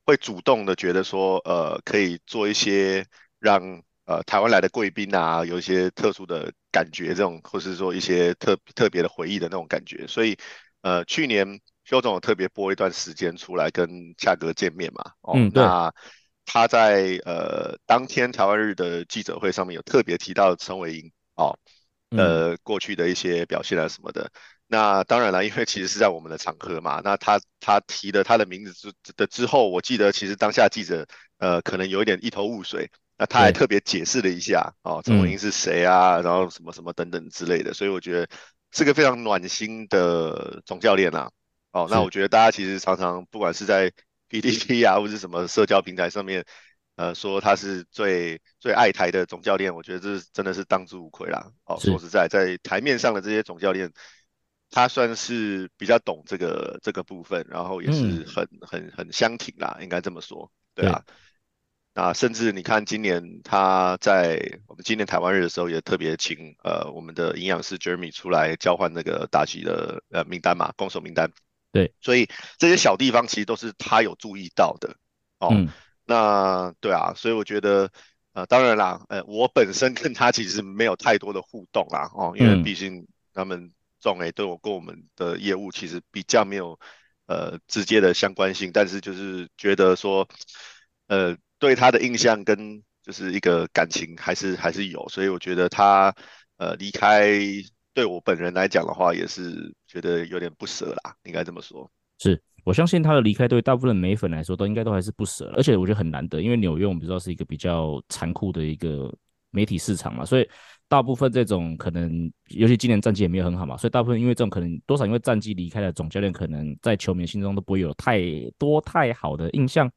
会主动的觉得说呃可以做一些让呃台湾来的贵宾啊有一些特殊的感觉这种，或是说一些特特别的回忆的那种感觉，所以呃去年。邱总有特别拨一段时间出来跟恰哥见面嘛？哦，嗯、那他在呃当天台湾日的记者会上面有特别提到陈伟英哦，呃过去的一些表现啊什么的。嗯、那当然了，因为其实是在我们的场合嘛，那他他提了他的名字之的之后，我记得其实当下记者呃可能有一点一头雾水，那他还特别解释了一下哦，陈伟英是谁啊，然后什么什么等等之类的，所以我觉得是个非常暖心的总教练啊。哦，那我觉得大家其实常常不管是在 PTT 啊，或者什么社交平台上面，呃，说他是最最爱台的总教练，我觉得这真的是当之无愧啦。哦，说实在，在台面上的这些总教练，他算是比较懂这个这个部分，然后也是很、嗯、很很相挺啦，应该这么说，对啊。对那甚至你看，今年他在我们今年台湾日的时候，也特别请呃我们的营养师 Jeremy 出来交换那个打击的呃名单嘛，攻守名单。对，所以这些小地方其实都是他有注意到的哦。嗯、那对啊，所以我觉得呃，当然啦，呃，我本身跟他其实没有太多的互动啦，哦，因为毕竟他们总诶对我跟我们的业务其实比较没有呃直接的相关性，但是就是觉得说呃对他的印象跟就是一个感情还是还是有，所以我觉得他呃离开。对我本人来讲的话，也是觉得有点不舍啦，应该这么说。是我相信他的离开，对大部分美粉来说，都应该都还是不舍。而且我觉得很难得，因为纽约我们知道是一个比较残酷的一个媒体市场嘛，所以大部分这种可能，尤其今年战绩也没有很好嘛，所以大部分因为这种可能多少因为战绩离开的总教练，可能在球迷心中都不会有太多太好的印象。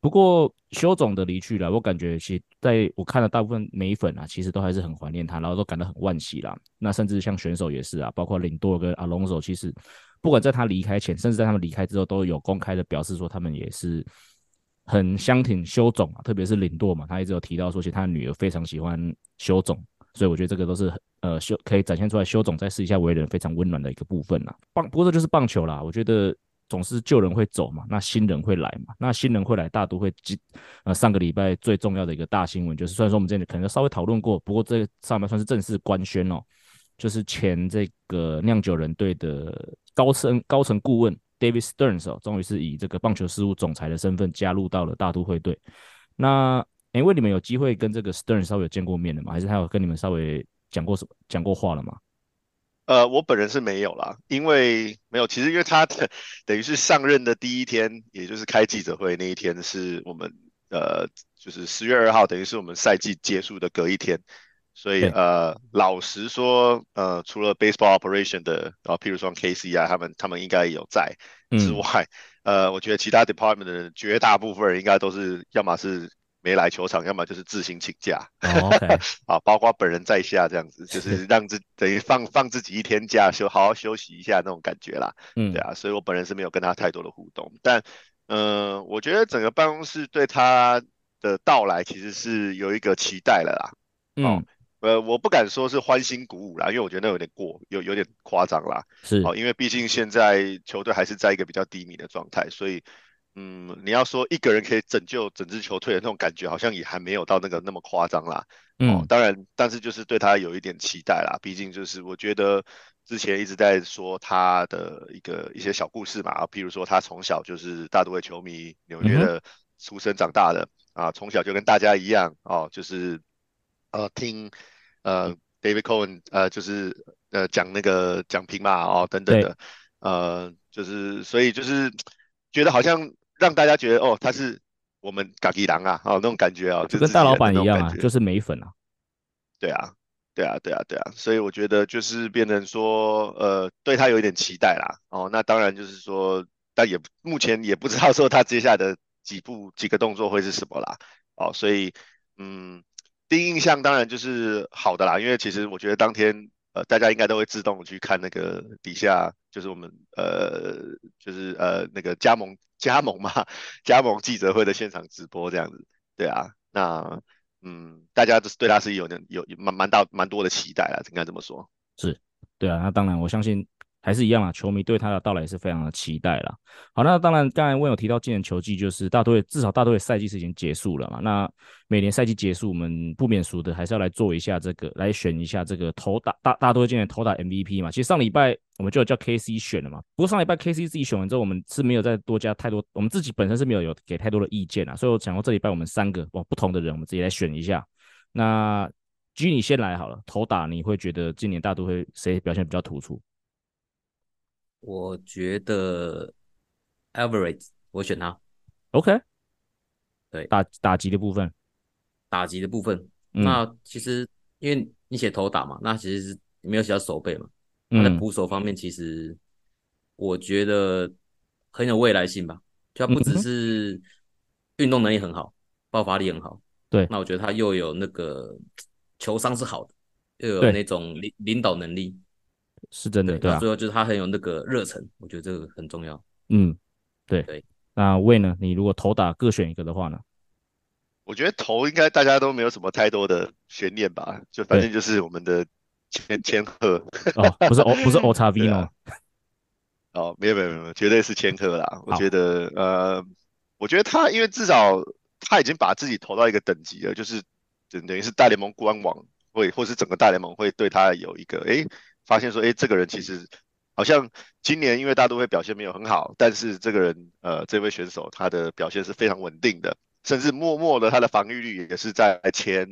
不过修总的离去了，我感觉其实在我看了大部分美粉啊，其实都还是很怀念他，然后都感到很惋惜啦。那甚至像选手也是啊，包括领舵跟阿隆索，其实不管在他离开前，甚至在他们离开之后，都有公开的表示说他们也是很相挺修总啊，特别是领舵嘛，他一直有提到说，其实他的女儿非常喜欢修总，所以我觉得这个都是呃修可以展现出来修总在私底下为人非常温暖的一个部分啦。棒，不过这就是棒球啦，我觉得。总是旧人会走嘛，那新人会来嘛，那新人会来，大都会。呃，上个礼拜最重要的一个大新闻就是，虽然说我们之前可能稍微讨论过，不过这上面算是正式官宣哦，就是前这个酿酒人队的高层高层顾问 David Sterns 哦，终于是以这个棒球事务总裁的身份加入到了大都会队。那因为你们有机会跟这个 Sterns 稍微有见过面的吗？还是他有跟你们稍微讲过什么讲过话了吗？呃，我本人是没有啦，因为没有，其实因为他的等于是上任的第一天，也就是开记者会那一天，是我们呃，就是十月二号，等于是我们赛季结束的隔一天，所以呃，老实说，呃，除了 baseball operation 的，然后譬如说 KC 啊，他们他们应该有在之外，呃，我觉得其他 department 的人绝大部分人应该都是要么是没来球场，要么就是自行请假。Oh, 啊，包括本人在下这样子，就是 让自等于放放自己一天假休，好好休息一下那种感觉啦。嗯，对啊，所以我本人是没有跟他太多的互动，但嗯、呃，我觉得整个办公室对他的到来其实是有一个期待了啦。嗯。呃，我不敢说是欢欣鼓舞啦，因为我觉得那有点过，有有点夸张啦。是，哦，因为毕竟现在球队还是在一个比较低迷的状态，所以，嗯，你要说一个人可以拯救整支球队的那种感觉，好像也还没有到那个那么夸张啦。嗯、哦，当然，但是就是对他有一点期待啦，毕竟就是我觉得之前一直在说他的一个一些小故事嘛，譬如说他从小就是大都会球迷，纽约的出生长大的、嗯、啊，从小就跟大家一样哦，就是。呃，听呃 David Cohen 呃，就是呃讲那个讲评嘛，哦等等的，呃，就是所以就是觉得好像让大家觉得哦，他是我们嘎吉狼啊，哦那种感觉啊，就跟大老板一样啊，就是美粉啊。对啊，对啊，对啊，对啊，所以我觉得就是变成说，呃，对他有一点期待啦。哦，那当然就是说，但也目前也不知道说他接下来的几步 几个动作会是什么啦。哦，所以嗯。第一印象当然就是好的啦，因为其实我觉得当天呃大家应该都会自动去看那个底下就是我们呃就是呃那个加盟加盟嘛 加盟记者会的现场直播这样子，对啊，那嗯大家都是对他是有有蛮蛮大蛮多的期待啦，应该这么说。是，对啊，那当然我相信。还是一样啊，球迷对他的到来也是非常的期待啦。好，那当然，刚才我有提到今年球季就是大都会，至少大都会赛季是已经结束了嘛。那每年赛季结束，我们不免俗的还是要来做一下这个，来选一下这个投打大大都会今年投打 MVP 嘛。其实上礼拜我们就有叫 KC 选了嘛。不过上礼拜 KC 自己选完之后，我们是没有再多加太多，我们自己本身是没有有给太多的意见啊。所以我想说这礼拜我们三个哇不同的人，我们自己来选一下。那 G 你先来好了，投打你会觉得今年大都会谁表现比较突出？我觉得 Alvarez 我选他，OK，对，打打击的部分，打击的部分，嗯、那其实因为你写投打嘛，那其实是没有写到手背嘛，他在捕手方面其实我觉得很有未来性吧，就他不只是运动能力很好，爆发力很好，对，那我觉得他又有那个球商是好的，又有那种领领导能力。是真的，对啊。最后就是他很有那个热忱，我觉得这个很重要。嗯，对对。那魏呢？你如果投打各选一个的话呢？我觉得投应该大家都没有什么太多的悬念吧，就反正就是我们的千千鹤。哦，不是 O，不是 Ottavino。哦，没有没有没有，绝对是千鹤啦。我觉得呃，我觉得他因为至少他已经把自己投到一个等级了，就是等等于是大联盟官网会或是整个大联盟会对他有一个诶。发现说，哎，这个人其实好像今年因为大都会表现没有很好，但是这个人，呃，这位选手他的表现是非常稳定的，甚至默默的他的防御率也是在前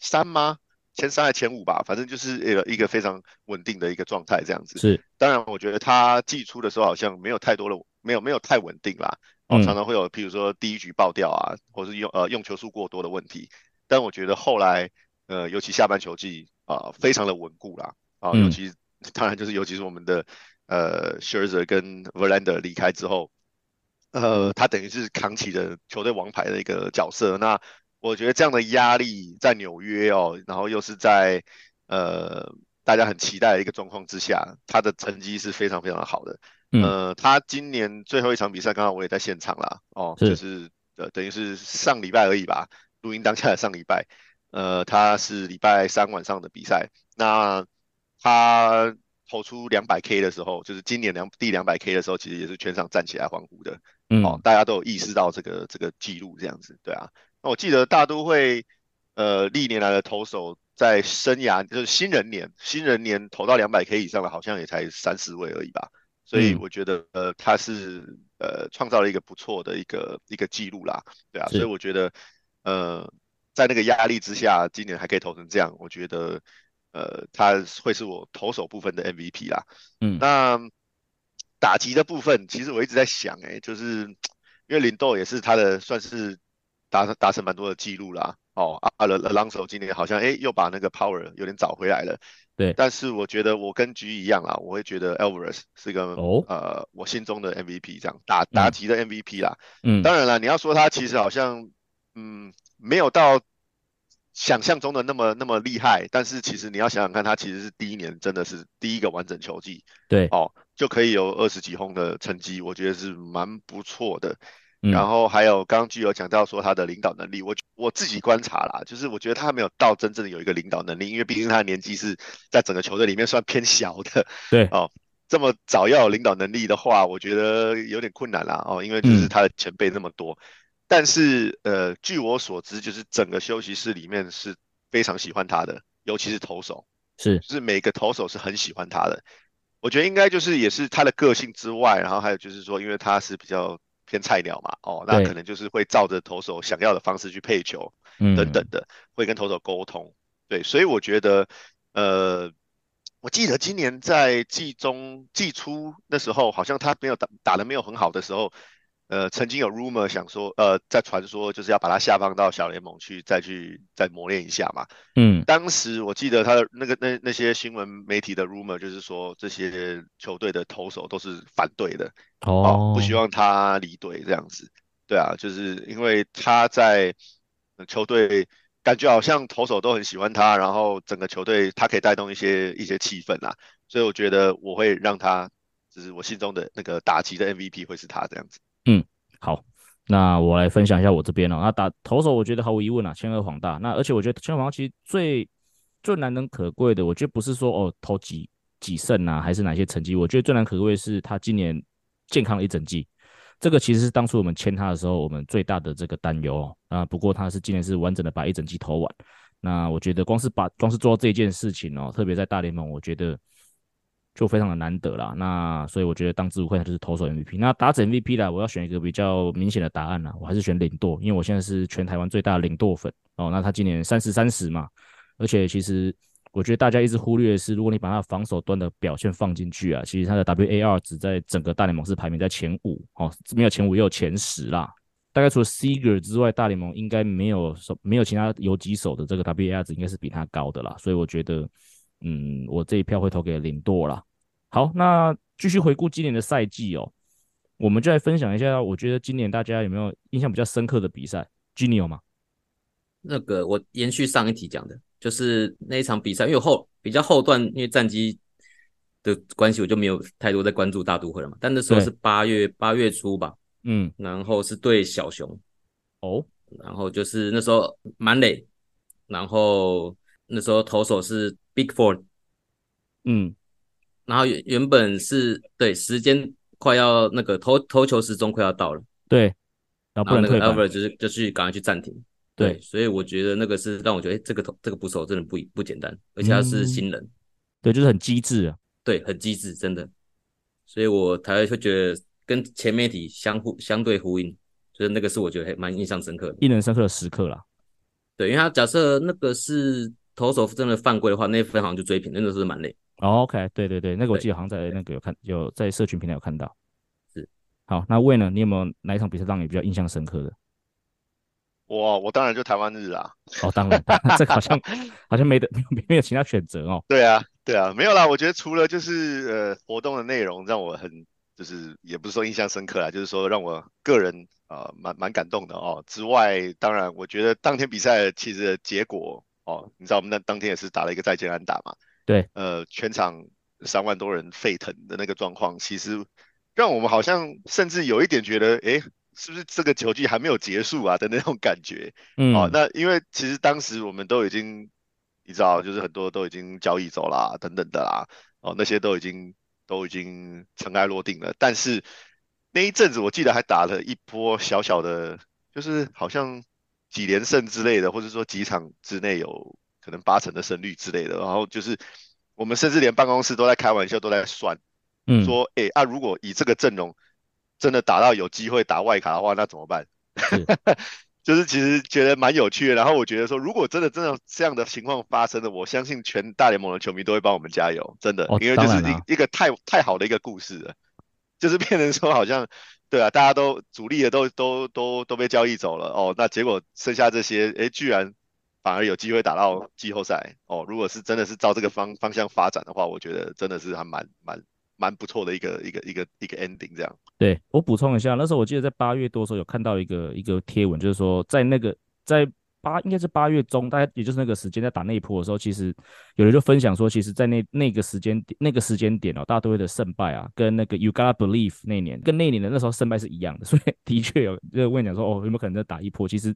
三吗？前三还前五吧，反正就是一个一个非常稳定的一个状态这样子。是，当然我觉得他季初的时候好像没有太多的，没有没有太稳定啦，哦，常常会有譬如说第一局爆掉啊，或是用呃用球数过多的问题，但我觉得后来，呃，尤其下半球季啊，呃，非常的稳固啦。啊，尤其、嗯、当然就是，尤其是我们的呃，Scherzer 跟 Verlander 离开之后，呃，他等于是扛起了球队王牌的一个角色。那我觉得这样的压力在纽约哦，然后又是在呃大家很期待的一个状况之下，他的成绩是非常非常好的。嗯、呃，他今年最后一场比赛，刚刚我也在现场啦，哦，是就是呃等于是上礼拜而已吧，录音当下的上礼拜，呃，他是礼拜三晚上的比赛，那。他投出两百 K 的时候，就是今年两第两百 K 的时候，其实也是全场站起来欢呼的。嗯，哦，大家都有意识到这个这个记录这样子，对啊。那我记得大都会呃历年来的投手在生涯就是新人年新人年投到两百 K 以上的，好像也才三四位而已吧。所以我觉得呃他是呃创造了一个不错的一个一个记录啦，对啊。所以我觉得呃在那个压力之下，今年还可以投成这样，我觉得。呃，他会是我投手部分的 MVP 啦。嗯，那打击的部分，其实我一直在想、欸，哎，就是因为林豆也是他的算是达达成蛮多的记录啦。哦，阿勒阿朗手今年好像哎又把那个 power 有点找回来了。对，但是我觉得我跟局一样啦，我会觉得 Alvarez 是一个、哦、呃我心中的 MVP 这样打打击的 MVP 啦。嗯，当然了，你要说他其实好像嗯没有到想象中的那么那么厉害，但是其实你要想想看，他其实是第一年真的是第一个完整球季，对，哦就可以有二十几轰的成绩，我觉得是蛮不错的。嗯、然后还有刚刚具有讲到说他的领导能力，我我自己观察啦，就是我觉得他没有到真正的有一个领导能力，因为毕竟他的年纪是在整个球队里面算偏小的。对哦，这么早要有领导能力的话，我觉得有点困难啦。哦，因为就是他的前辈那么多。嗯、但是呃，据我所知，就是整个休息室里面是非常喜欢他的，尤其是投手，是就是每个投手是很喜欢他的。我觉得应该就是也是他的个性之外，然后还有就是说，因为他是比较。偏菜鸟嘛，哦，那可能就是会照着投手想要的方式去配球，等等的，会跟投手沟通，对，所以我觉得，呃，我记得今年在季中、季初那时候，好像他没有打打得没有很好的时候。呃，曾经有 rumor 想说，呃，在传说就是要把他下放到小联盟去，再去再磨练一下嘛。嗯，当时我记得他的那个那那些新闻媒体的 rumor 就是说，这些球队的投手都是反对的，哦，哦，不希望他离队这样子。对啊，就是因为他在球队感觉好像投手都很喜欢他，然后整个球队他可以带动一些一些气氛啊，所以我觉得我会让他，就是我心中的那个打击的 MVP 会是他这样子。嗯，好，那我来分享一下我这边哦。那打投手，我觉得毫无疑问啊，千贺滉大。那而且我觉得千贺滉大其实最最难能可贵的，我觉得不是说哦投几几胜啊，还是哪些成绩。我觉得最难可贵是他今年健康了一整季，这个其实是当初我们签他的时候，我们最大的这个担忧哦。啊，不过他是今年是完整的把一整季投完。那我觉得光是把光是做到这件事情哦，特别在大联盟，我觉得。就非常的难得啦，那所以我觉得当之无愧，他就是投手 MVP。那打者 MVP 啦，我要选一个比较明显的答案啦，我还是选领舵，因为我现在是全台湾最大的领舵粉哦。那他今年三十三十嘛，而且其实我觉得大家一直忽略的是，如果你把他防守端的表现放进去啊，其实他的 WAR 值在整个大联盟是排名在前五哦，没有前五也有前十啦。大概除了 Seager 之外，大联盟应该没有什没有其他游击手的这个 WAR 值应该是比他高的啦。所以我觉得，嗯，我这一票会投给领舵啦。好，那继续回顾今年的赛季哦，我们就来分享一下。我觉得今年大家有没有印象比较深刻的比赛？Gini 有吗？那个我延续上一题讲的，就是那一场比赛，因为后比较后段，因为战绩的关系，我就没有太多在关注大都会了嘛。但那时候是八月八月初吧，嗯，然后是对小熊，哦，然后就是那时候满垒，然后那时候投手是 Bickford，嗯。然后原原本是对时间快要那个投投球时钟快要到了，对，然后不能退板，然后那个 Albert 就是就去赶快去暂停，对，对，所以我觉得那个是让我觉得，哎，这个投这个捕手真的不不简单，而且他是新人，嗯、对，就是很机智啊，对，很机智，真的，所以我才会觉得跟前面一题相互相对呼应，就是那个是我觉得还蛮印象深刻的，印象深刻的时刻啦，对，因为他假设那个是投手真的犯规的话，那分好像就追平，真的是蛮累。哦，OK，对对对，那个我记得好像在那个有看，有在社群平台有看到。是，好，那魏呢？你有没有哪一场比赛让你比较印象深刻的？我我当然就台湾日啊。哦，当然，这个好像 好像没得没有没有其他选择哦。对啊，对啊，没有啦。我觉得除了就是呃活动的内容让我很就是也不是说印象深刻啦，就是说让我个人啊蛮蛮感动的哦。之外，当然我觉得当天比赛其实的结果哦，你知道我们那当天也是打了一个再见安打嘛。对，呃，全场三万多人沸腾的那个状况，其实让我们好像甚至有一点觉得，哎，是不是这个球季还没有结束啊的那种感觉？嗯，哦，那因为其实当时我们都已经，你知道，就是很多都已经交易走啦，等等的啦，哦，那些都已经都已经尘埃落定了。但是那一阵子，我记得还打了一波小小的，就是好像几连胜之类的，或者说几场之内有。可能八成的胜率之类的，然后就是我们甚至连办公室都在开玩笑，都在算，嗯，说，哎啊，如果以这个阵容真的打到有机会打外卡的话，那怎么办？是 就是其实觉得蛮有趣的。然后我觉得说，如果真的真的这样的情况发生了，我相信全大联盟的球迷都会帮我们加油，真的，哦、因为就是一一个太太好的一个故事了，就是变成说好像对啊，大家都主力的都都都都被交易走了哦，那结果剩下这些，哎，居然。反而有机会打到季后赛哦。如果是真的是照这个方方向发展的话，我觉得真的是还蛮蛮蛮不错的一个一个一个一个 ending 这样。对，我补充一下，那时候我记得在八月多的时候有看到一个一个贴文，就是说在那个在。八应该是八月中，大概也就是那个时间，在打那一波的时候，其实有人就分享说，其实，在那那个时间点，那个时间点哦，大都会的胜败啊，跟那个 You Gotta Believe 那年，跟那年的那时候胜败是一样的，所以的确有就问讲说，哦，有没有可能在打一波？其实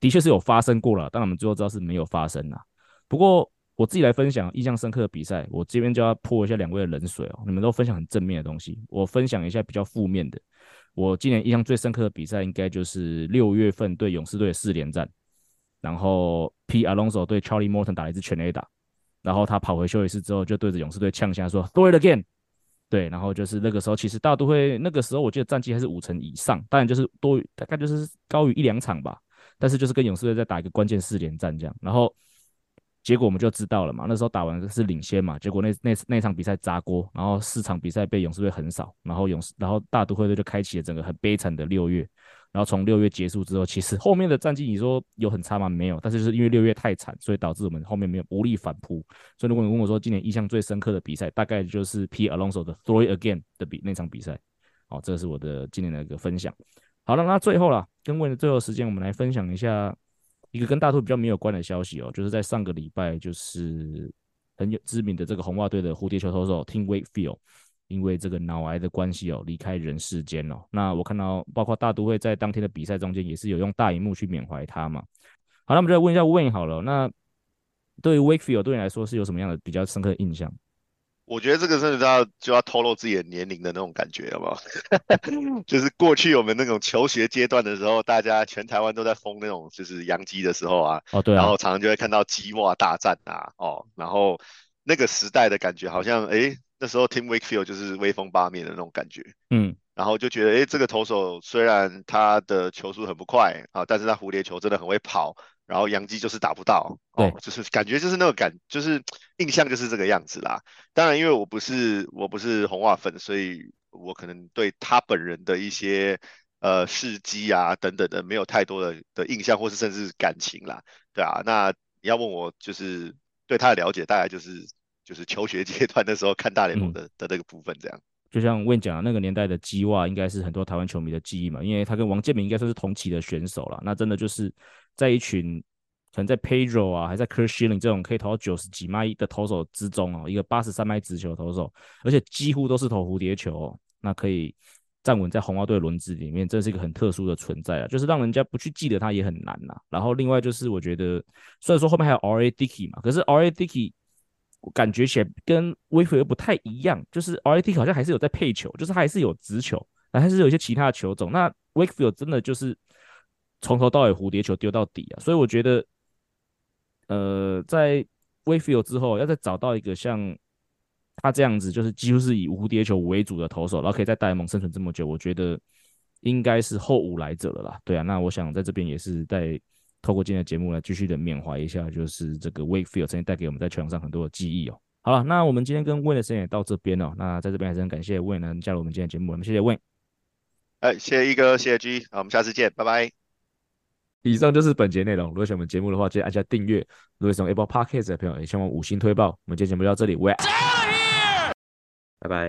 的确是有发生过了，但我们最后知道是没有发生啦。不过我自己来分享印象深刻的比赛，我这边就要泼一下两位的冷水哦。你们都分享很正面的东西，我分享一下比较负面的。我今年印象最深刻的比赛，应该就是六月份对勇士队的四连战。然后 P. Alonso 对 Charlie Morton 打了一支全垒打，然后他跑回休息室之后就对着勇士队呛下说 “Throw it again”，对，然后就是那个时候其实大都会那个时候我记得战绩还是五成以上，当然就是多大概就是高于一两场吧，但是就是跟勇士队在打一个关键四连战这样，然后结果我们就知道了嘛，那时候打完是领先嘛，结果那那那场比赛砸锅，然后四场比赛被勇士队横扫，然后勇士然后大都会队就开启了整个很悲惨的六月。然后从六月结束之后，其实后面的战绩你说有很差吗？没有，但是就是因为六月太惨，所以导致我们后面没有无力反扑。所以如果你问我说今年印象最深刻的比赛，大概就是 P Alonso 的 Throw It Again 的比那场比赛。好，这是我的今年的一个分享。好了，那最后了，跟问的最后时间，我们来分享一下一个跟大兔比较没有关的消息哦，就是在上个礼拜，就是很有知名的这个红袜队的蝴蝶球投手 Tim Wakefield。因为这个脑癌的关系哦，离开人世间哦。那我看到，包括大都会在当天的比赛中间，也是有用大荧幕去缅怀他嘛。好，那我们就来问一下 Wayne 好了。那对于 Wakefield 对你来说是有什么样的比较深刻的印象？我觉得这个真的要就要透露自己的年龄的那种感觉，好不好？就是过去我们那种求学阶段的时候，大家全台湾都在疯那种就是洋基的时候啊。哦，对啊。然后常常就会看到鸡袜大战啊，哦，然后那个时代的感觉好像哎。那时候 Tim Wakefield 就是威风八面的那种感觉，嗯，然后就觉得，哎，这个投手虽然他的球速很不快啊，但是他蝴蝶球真的很会跑，然后洋基就是打不到，对，哦，就是感觉就是那个感，就是印象就是这个样子啦。当然，因为我不是我不是红袜粉，所以我可能对他本人的一些呃事迹啊等等的没有太多的的印象，或是甚至感情啦，对啊。那你要问我就是对他的了解，大概就是。就是求学阶段的时候看大联盟的、嗯、的那个部分，这样。就像 Wayne 讲的，那个年代的基袜应该是很多台湾球迷的记忆嘛，因为他跟王建民应该算是同期的选手了。那真的就是在一群可能在 Pedro 啊，还在 Curt Schilling 这种可以投到九十几迈的投手之中哦，一个八十三迈直球投手，而且几乎都是投蝴蝶球、哦，那可以站稳在红袜队轮子里面，这是一个很特殊的存在啊，就是让人家不去记得他也很难呐。然后另外就是我觉得，虽然说后面还有 R.A. Dickey 嘛，可是 R A Dicky。我感觉起来跟 Wakefield 不太一样，就是 RAT 好像还是有在配球，就是他还是有直球，还是有一些其他的球种。那 Wakefield 真的就是从头到尾蝴蝶球丢到底啊，所以我觉得，呃，在 Wakefield 之后，要再找到一个像他这样子，就是几乎是以蝴蝶球为主的投手，然后可以在大联盟生存这么久，我觉得应该是后无来者了啦。对啊，那我想在这边也是在。透过今天的节目来继续的缅怀一下，就是这个 Wakefield 曾经带给我们在球场上很多的记忆哦。好了，那我们今天跟 Win 的时间也到这边哦。那在这边还是很感谢 Win 能加入我们今天的节目，我们谢谢 Win。哎，谢谢一哥，谢谢 G，好，我们下次见，拜拜。以上就是本节内容。如果喜欢我们节目的话，记得按下订阅。如果喜欢 Apple Podcast 的朋友，也希望五星推爆。我们今天节目就到这里，We're out of here，拜拜。